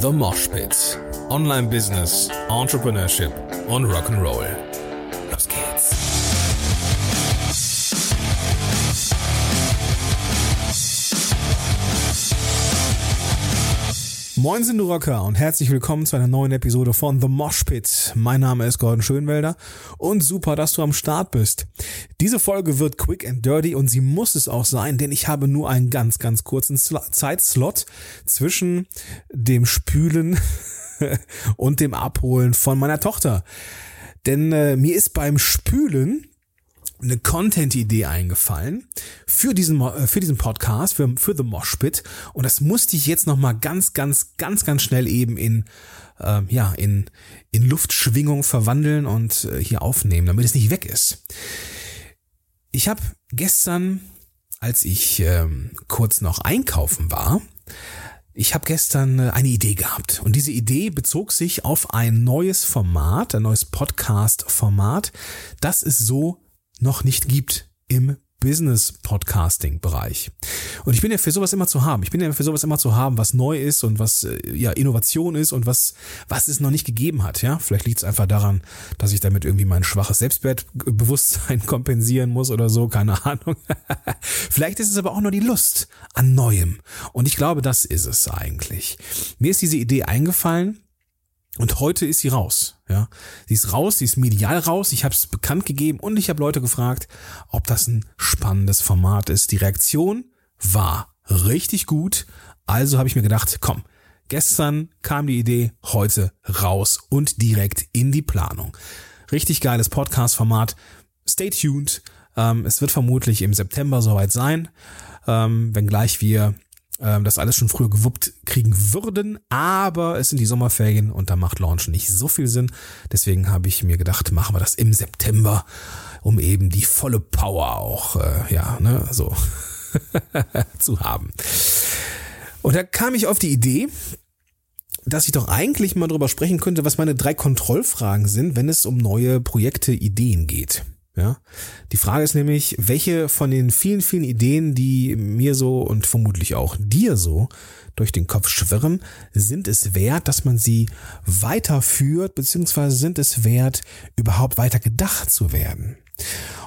The Mosh Pit. Online Business, Entrepreneurship und Rock'n'Roll. Moin sind du Rocker und herzlich willkommen zu einer neuen Episode von The Mosh Pit. Mein Name ist Gordon Schönwelder und super, dass du am Start bist. Diese Folge wird quick and dirty und sie muss es auch sein, denn ich habe nur einen ganz, ganz kurzen Zeitslot zwischen dem Spülen und dem Abholen von meiner Tochter. Denn äh, mir ist beim Spülen eine Content-Idee eingefallen für diesen, äh, für diesen Podcast, für, für The Moshpit. Und das musste ich jetzt nochmal ganz, ganz, ganz, ganz schnell eben in, äh, ja, in, in Luftschwingung verwandeln und äh, hier aufnehmen, damit es nicht weg ist. Ich habe gestern, als ich ähm, kurz noch einkaufen war, ich habe gestern äh, eine Idee gehabt und diese Idee bezog sich auf ein neues Format, ein neues Podcast-Format, das es so noch nicht gibt im Business Podcasting Bereich. Und ich bin ja für sowas immer zu haben. Ich bin ja für sowas immer zu haben, was neu ist und was äh, ja Innovation ist und was was es noch nicht gegeben hat, ja? Vielleicht liegt es einfach daran, dass ich damit irgendwie mein schwaches Selbstwertbewusstsein kompensieren muss oder so, keine Ahnung. Vielleicht ist es aber auch nur die Lust an neuem und ich glaube, das ist es eigentlich. Mir ist diese Idee eingefallen, und heute ist sie raus. Ja, sie ist raus, sie ist medial raus. Ich habe es bekannt gegeben und ich habe Leute gefragt, ob das ein spannendes Format ist. Die Reaktion war richtig gut. Also habe ich mir gedacht, komm, gestern kam die Idee, heute raus und direkt in die Planung. Richtig geiles Podcast-Format. Stay tuned. Ähm, es wird vermutlich im September soweit sein, ähm, wenngleich wir ähm, das alles schon früher gewuppt kriegen würden, aber es sind die Sommerferien und da macht Launch nicht so viel Sinn. Deswegen habe ich mir gedacht, machen wir das im September, um eben die volle Power auch, äh, ja, ne, so zu haben. Und da kam ich auf die Idee, dass ich doch eigentlich mal drüber sprechen könnte, was meine drei Kontrollfragen sind, wenn es um neue Projekte, Ideen geht. Ja, die Frage ist nämlich, welche von den vielen, vielen Ideen, die mir so und vermutlich auch dir so durch den Kopf schwirren, sind es wert, dass man sie weiterführt, beziehungsweise sind es wert, überhaupt weiter gedacht zu werden?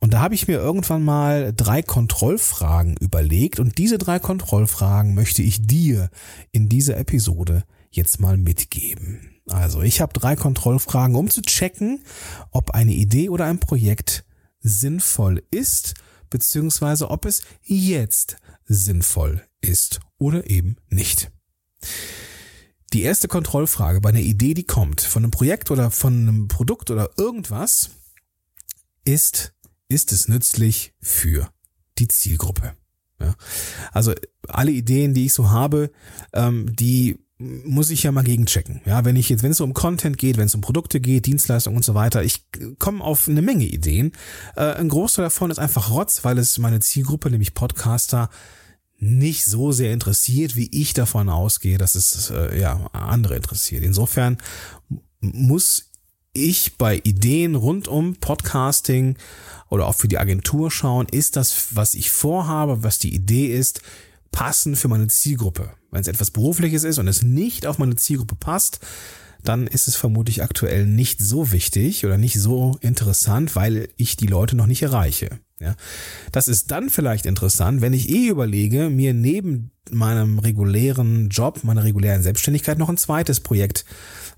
Und da habe ich mir irgendwann mal drei Kontrollfragen überlegt und diese drei Kontrollfragen möchte ich dir in dieser Episode jetzt mal mitgeben. Also, ich habe drei Kontrollfragen, um zu checken, ob eine Idee oder ein Projekt sinnvoll ist, beziehungsweise ob es jetzt sinnvoll ist oder eben nicht. Die erste Kontrollfrage bei einer Idee, die kommt, von einem Projekt oder von einem Produkt oder irgendwas, ist, ist es nützlich für die Zielgruppe? Ja. Also alle Ideen, die ich so habe, ähm, die muss ich ja mal gegenchecken. Ja, wenn ich jetzt, wenn es um Content geht, wenn es um Produkte geht, Dienstleistungen und so weiter, ich komme auf eine Menge Ideen. Äh, ein Großteil davon ist einfach Rotz, weil es meine Zielgruppe, nämlich Podcaster, nicht so sehr interessiert, wie ich davon ausgehe, dass es äh, ja andere interessiert. Insofern muss ich bei Ideen rund um Podcasting oder auch für die Agentur schauen, ist das, was ich vorhabe, was die Idee ist, passen für meine Zielgruppe. Wenn es etwas Berufliches ist und es nicht auf meine Zielgruppe passt, dann ist es vermutlich aktuell nicht so wichtig oder nicht so interessant, weil ich die Leute noch nicht erreiche. Ja, das ist dann vielleicht interessant, wenn ich eh überlege, mir neben meinem regulären Job, meiner regulären Selbstständigkeit noch ein zweites Projekt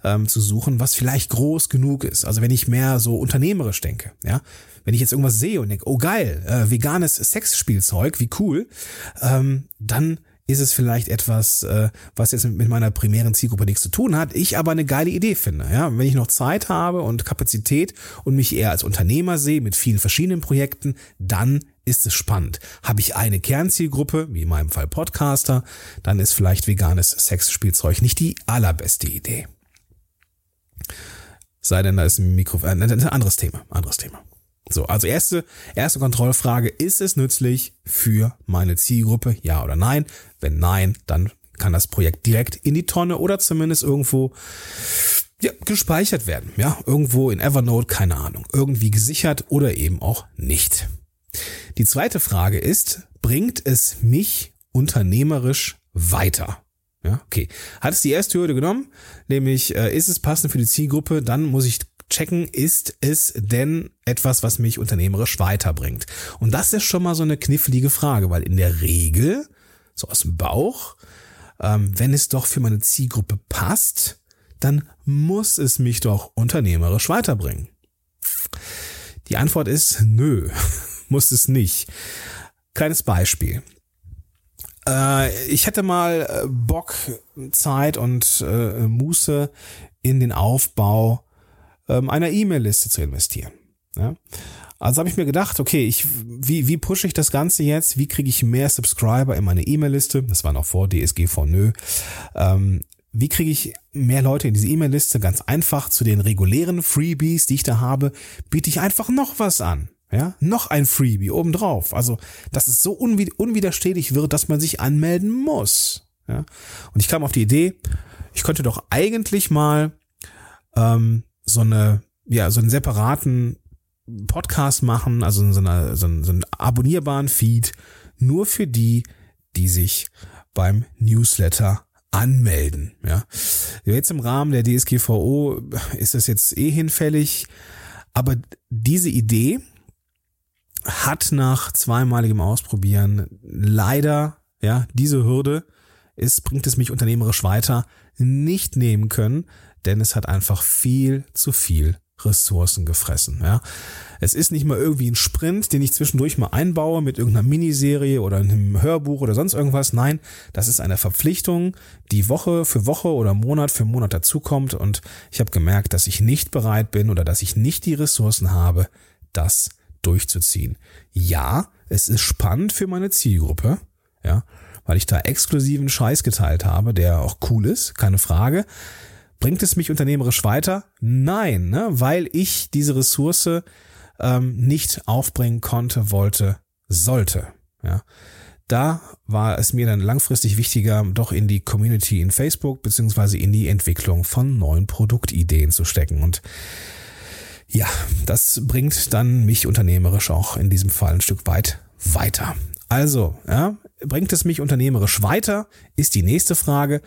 ähm, zu suchen, was vielleicht groß genug ist. Also wenn ich mehr so unternehmerisch denke, ja, wenn ich jetzt irgendwas sehe und denke, oh geil, äh, veganes Sexspielzeug, wie cool, ähm, dann ist es vielleicht etwas, äh, was jetzt mit meiner primären Zielgruppe nichts zu tun hat, ich aber eine geile Idee finde. Ja, wenn ich noch Zeit habe und Kapazität und mich eher als Unternehmer sehe mit vielen verschiedenen Projekten, dann ist es spannend. Habe ich eine Kernzielgruppe, wie in meinem Fall Podcaster, dann ist vielleicht veganes Sexspielzeug nicht die allerbeste Idee. Sei denn, da ist ein Mikrofon, äh, ein anderes Thema, anderes Thema. So, also erste, erste Kontrollfrage, ist es nützlich für meine Zielgruppe? Ja oder nein? Wenn nein, dann kann das Projekt direkt in die Tonne oder zumindest irgendwo ja, gespeichert werden. Ja, irgendwo in Evernote, keine Ahnung, irgendwie gesichert oder eben auch nicht. Die zweite Frage ist, bringt es mich unternehmerisch weiter? Ja, okay. Hat es die erste Hürde genommen, nämlich äh, ist es passend für die Zielgruppe, dann muss ich checken, ist es denn etwas, was mich unternehmerisch weiterbringt? Und das ist schon mal so eine knifflige Frage, weil in der Regel, so aus dem Bauch, ähm, wenn es doch für meine Zielgruppe passt, dann muss es mich doch unternehmerisch weiterbringen. Die Antwort ist nö, muss es nicht. Kleines Beispiel. Äh, ich hätte mal äh, Bock, Zeit und äh, Muße in den Aufbau ähm, einer E-Mail-Liste zu investieren. Ja? Also habe ich mir gedacht, okay, ich, wie, wie pushe ich das Ganze jetzt? Wie kriege ich mehr Subscriber in meine E-Mail-Liste? Das war noch vor DSG von Nö. Ähm, wie kriege ich mehr Leute in diese E-Mail-Liste? Ganz einfach zu den regulären Freebies, die ich da habe, biete ich einfach noch was an. Ja, noch ein Freebie obendrauf. Also, dass es so unwiderstehlich wird, dass man sich anmelden muss. Ja, und ich kam auf die Idee, ich könnte doch eigentlich mal ähm, so eine, ja, so einen separaten Podcast machen, also so, eine, so, einen, so einen abonnierbaren Feed, nur für die, die sich beim Newsletter anmelden. Ja, jetzt im Rahmen der DSGVO ist das jetzt eh hinfällig, aber diese Idee hat nach zweimaligem Ausprobieren leider ja diese Hürde ist bringt es mich unternehmerisch weiter nicht nehmen können, denn es hat einfach viel zu viel Ressourcen gefressen. Ja. Es ist nicht mal irgendwie ein Sprint, den ich zwischendurch mal einbaue mit irgendeiner Miniserie oder einem Hörbuch oder sonst irgendwas. Nein, das ist eine Verpflichtung, die Woche für Woche oder Monat für Monat dazukommt und ich habe gemerkt, dass ich nicht bereit bin oder dass ich nicht die Ressourcen habe, das durchzuziehen. Ja, es ist spannend für meine Zielgruppe, ja, weil ich da exklusiven Scheiß geteilt habe, der auch cool ist, keine Frage. Bringt es mich unternehmerisch weiter? Nein, ne? weil ich diese Ressource ähm, nicht aufbringen konnte, wollte, sollte. Ja. Da war es mir dann langfristig wichtiger, doch in die Community in Facebook beziehungsweise in die Entwicklung von neuen Produktideen zu stecken. Und ja, das bringt dann mich unternehmerisch auch in diesem Fall ein Stück weit weiter. Also, ja, bringt es mich unternehmerisch weiter, ist die nächste Frage.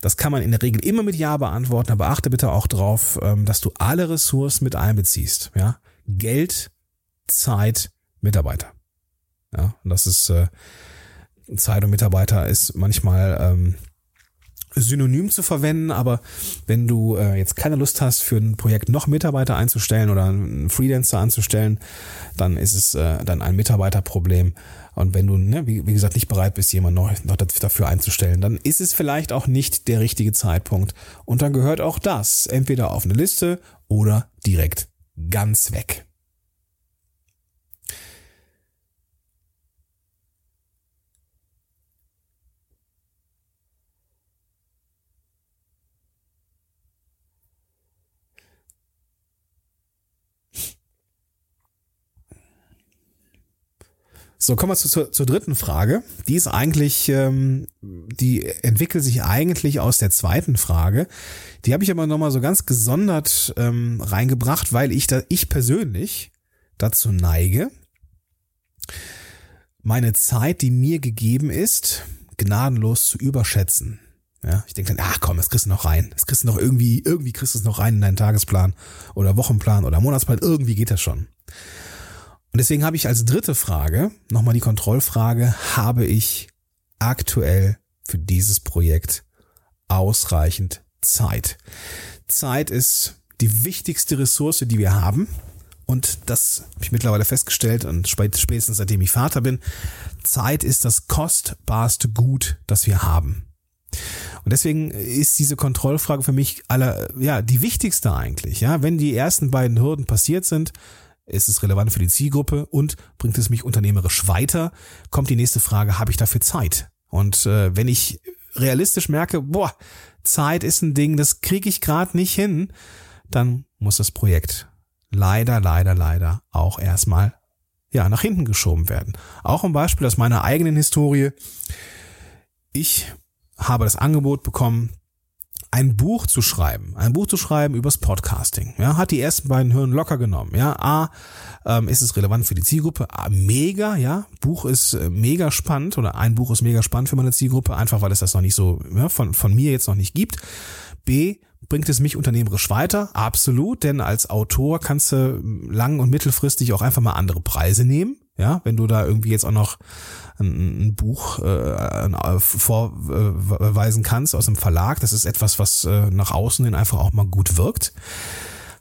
Das kann man in der Regel immer mit Ja beantworten, aber achte bitte auch darauf, ähm, dass du alle Ressourcen mit einbeziehst. Ja? Geld, Zeit, Mitarbeiter. Ja, und das ist äh, Zeit und Mitarbeiter ist manchmal ähm, synonym zu verwenden, aber wenn du äh, jetzt keine Lust hast, für ein Projekt noch Mitarbeiter einzustellen oder einen Freelancer anzustellen, dann ist es äh, dann ein Mitarbeiterproblem. Und wenn du, ne, wie, wie gesagt, nicht bereit bist, jemanden noch, noch dafür einzustellen, dann ist es vielleicht auch nicht der richtige Zeitpunkt. Und dann gehört auch das entweder auf eine Liste oder direkt ganz weg. So, kommen wir zu, zur, zur dritten Frage. Die ist eigentlich, ähm, die entwickelt sich eigentlich aus der zweiten Frage. Die habe ich aber nochmal so ganz gesondert ähm, reingebracht, weil ich da, ich persönlich dazu neige, meine Zeit, die mir gegeben ist, gnadenlos zu überschätzen. Ja, ich denke dann, ach komm, das kriegst du noch rein. Das kriegst du noch irgendwie, irgendwie kriegst du es noch rein in deinen Tagesplan oder Wochenplan oder Monatsplan. Irgendwie geht das schon. Und deswegen habe ich als dritte Frage nochmal die Kontrollfrage, habe ich aktuell für dieses Projekt ausreichend Zeit? Zeit ist die wichtigste Ressource, die wir haben. Und das habe ich mittlerweile festgestellt und spätestens seitdem ich Vater bin, Zeit ist das kostbarste Gut, das wir haben. Und deswegen ist diese Kontrollfrage für mich aller, ja, die wichtigste eigentlich, ja. Wenn die ersten beiden Hürden passiert sind, ist es relevant für die Zielgruppe und bringt es mich unternehmerisch weiter, kommt die nächste Frage, habe ich dafür Zeit? Und äh, wenn ich realistisch merke, boah, Zeit ist ein Ding, das kriege ich gerade nicht hin, dann muss das Projekt leider, leider, leider auch erstmal ja, nach hinten geschoben werden. Auch ein Beispiel aus meiner eigenen Historie. Ich habe das Angebot bekommen, ein Buch zu schreiben, ein Buch zu schreiben übers Podcasting, ja, hat die ersten beiden Hürden locker genommen, ja. A, ähm, ist es relevant für die Zielgruppe? A, mega, ja. Buch ist äh, mega spannend oder ein Buch ist mega spannend für meine Zielgruppe, einfach weil es das noch nicht so ja, von, von mir jetzt noch nicht gibt. B, bringt es mich unternehmerisch weiter? Absolut, denn als Autor kannst du lang- und mittelfristig auch einfach mal andere Preise nehmen. Ja, wenn du da irgendwie jetzt auch noch ein, ein Buch äh, vorweisen kannst aus dem Verlag, das ist etwas, was äh, nach außen hin einfach auch mal gut wirkt.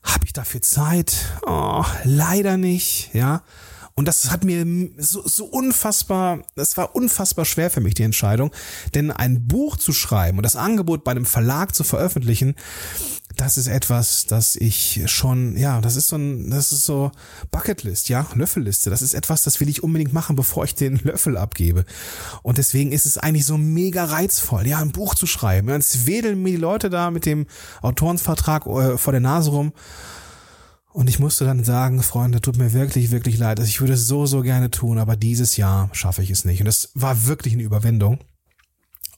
Habe ich dafür Zeit? Oh, leider nicht, ja. Und das hat mir so, so unfassbar, das war unfassbar schwer für mich, die Entscheidung. Denn ein Buch zu schreiben und das Angebot bei einem Verlag zu veröffentlichen, das ist etwas, das ich schon, ja, das ist so ein, das ist so Bucketlist, ja, Löffelliste. Das ist etwas, das will ich unbedingt machen, bevor ich den Löffel abgebe. Und deswegen ist es eigentlich so mega reizvoll, ja, ein Buch zu schreiben. Es wedeln mir die Leute da mit dem Autorensvertrag äh, vor der Nase rum. Und ich musste dann sagen, Freunde, tut mir wirklich, wirklich leid. Also ich würde es so, so gerne tun, aber dieses Jahr schaffe ich es nicht. Und das war wirklich eine Überwindung.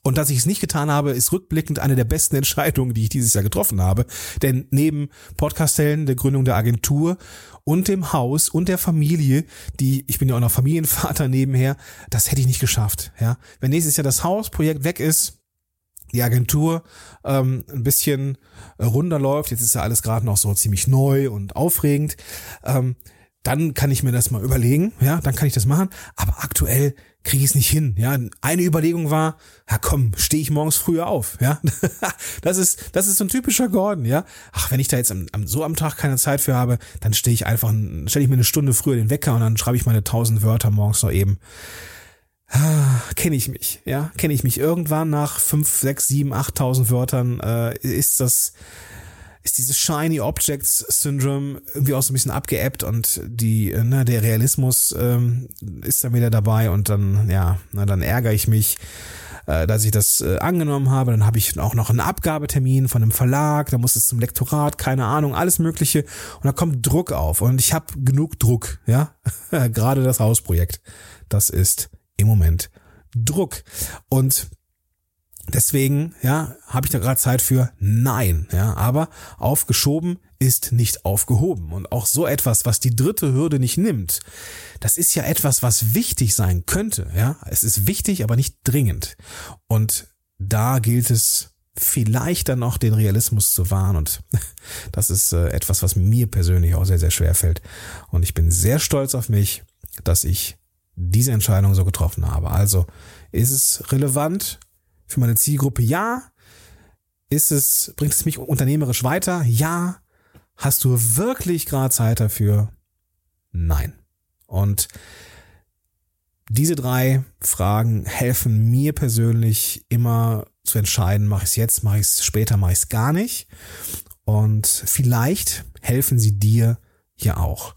Und dass ich es nicht getan habe, ist rückblickend eine der besten Entscheidungen, die ich dieses Jahr getroffen habe. Denn neben Podcastellen, der Gründung der Agentur und dem Haus und der Familie, die, ich bin ja auch noch Familienvater nebenher, das hätte ich nicht geschafft. Ja, Wenn nächstes Jahr das Hausprojekt weg ist, die Agentur ähm, ein bisschen äh, runterläuft, jetzt ist ja alles gerade noch so ziemlich neu und aufregend, ähm, dann kann ich mir das mal überlegen, ja, dann kann ich das machen. Aber aktuell kriege ich es nicht hin. Ja, eine Überlegung war, ja komm, stehe ich morgens früher auf. Ja, das ist das ist so ein typischer Gordon. Ja, ach, wenn ich da jetzt am, am, so am Tag keine Zeit für habe, dann stehe ich einfach, stelle ich mir eine Stunde früher den Wecker und dann schreibe ich meine tausend Wörter morgens noch eben. Ah, kenne ich mich, ja, kenne ich mich. Irgendwann nach fünf, sechs, sieben, achttausend Wörtern äh, ist das, ist dieses Shiny Objects Syndrome irgendwie auch so ein bisschen abgeebbt und die, äh, ne, der Realismus ähm, ist dann wieder dabei und dann, ja, na, dann ärgere ich mich, äh, dass ich das äh, angenommen habe. Dann habe ich auch noch einen Abgabetermin von einem Verlag, da muss es zum Lektorat, keine Ahnung, alles Mögliche und da kommt Druck auf und ich habe genug Druck, ja, gerade das Hausprojekt, das ist im Moment Druck. Und deswegen, ja, habe ich da gerade Zeit für? Nein, ja, aber aufgeschoben ist nicht aufgehoben. Und auch so etwas, was die dritte Hürde nicht nimmt, das ist ja etwas, was wichtig sein könnte, ja. Es ist wichtig, aber nicht dringend. Und da gilt es vielleicht dann noch den Realismus zu wahren und das ist äh, etwas, was mir persönlich auch sehr, sehr schwer fällt. Und ich bin sehr stolz auf mich, dass ich diese Entscheidung so getroffen habe. Also ist es relevant für meine Zielgruppe? Ja. Ist es, bringt es mich unternehmerisch weiter? Ja. Hast du wirklich gerade Zeit dafür? Nein. Und diese drei Fragen helfen mir persönlich immer zu entscheiden, mache ich es jetzt, mache ich es später, mache ich es gar nicht. Und vielleicht helfen sie dir ja auch.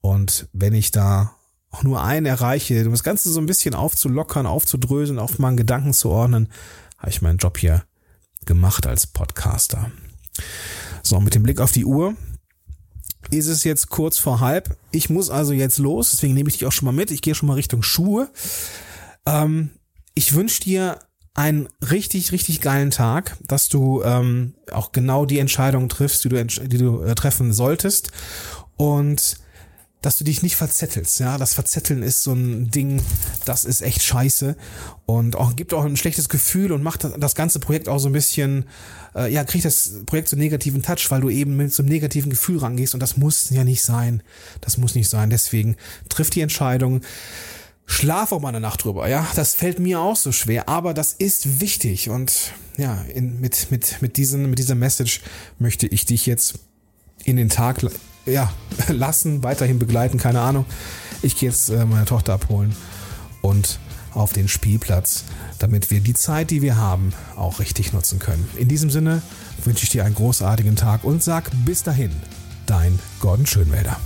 Und wenn ich da auch nur einen erreiche, das Ganze so ein bisschen aufzulockern, aufzudröseln, auf mal einen Gedanken zu ordnen, habe ich meinen Job hier gemacht als Podcaster. So, mit dem Blick auf die Uhr ist es jetzt kurz vor halb. Ich muss also jetzt los, deswegen nehme ich dich auch schon mal mit. Ich gehe schon mal Richtung Schuhe. Ähm, ich wünsche dir einen richtig, richtig geilen Tag, dass du ähm, auch genau die Entscheidungen triffst, die du, die du äh, treffen solltest. Und dass du dich nicht verzettelst. Ja, das Verzetteln ist so ein Ding, das ist echt scheiße und auch gibt auch ein schlechtes Gefühl und macht das ganze Projekt auch so ein bisschen, äh, ja, kriegt das Projekt so einen negativen Touch, weil du eben mit so einem negativen Gefühl rangehst und das muss ja nicht sein. Das muss nicht sein. Deswegen triff die Entscheidung. Schlaf auch mal eine Nacht drüber, ja. Das fällt mir auch so schwer, aber das ist wichtig und ja, in, mit, mit, mit, diesen, mit dieser Message möchte ich dich jetzt in den Tag ja, lassen, weiterhin begleiten, keine Ahnung. Ich gehe jetzt äh, meine Tochter abholen und auf den Spielplatz, damit wir die Zeit, die wir haben, auch richtig nutzen können. In diesem Sinne wünsche ich dir einen großartigen Tag und sag bis dahin, dein Gordon Schönwälder.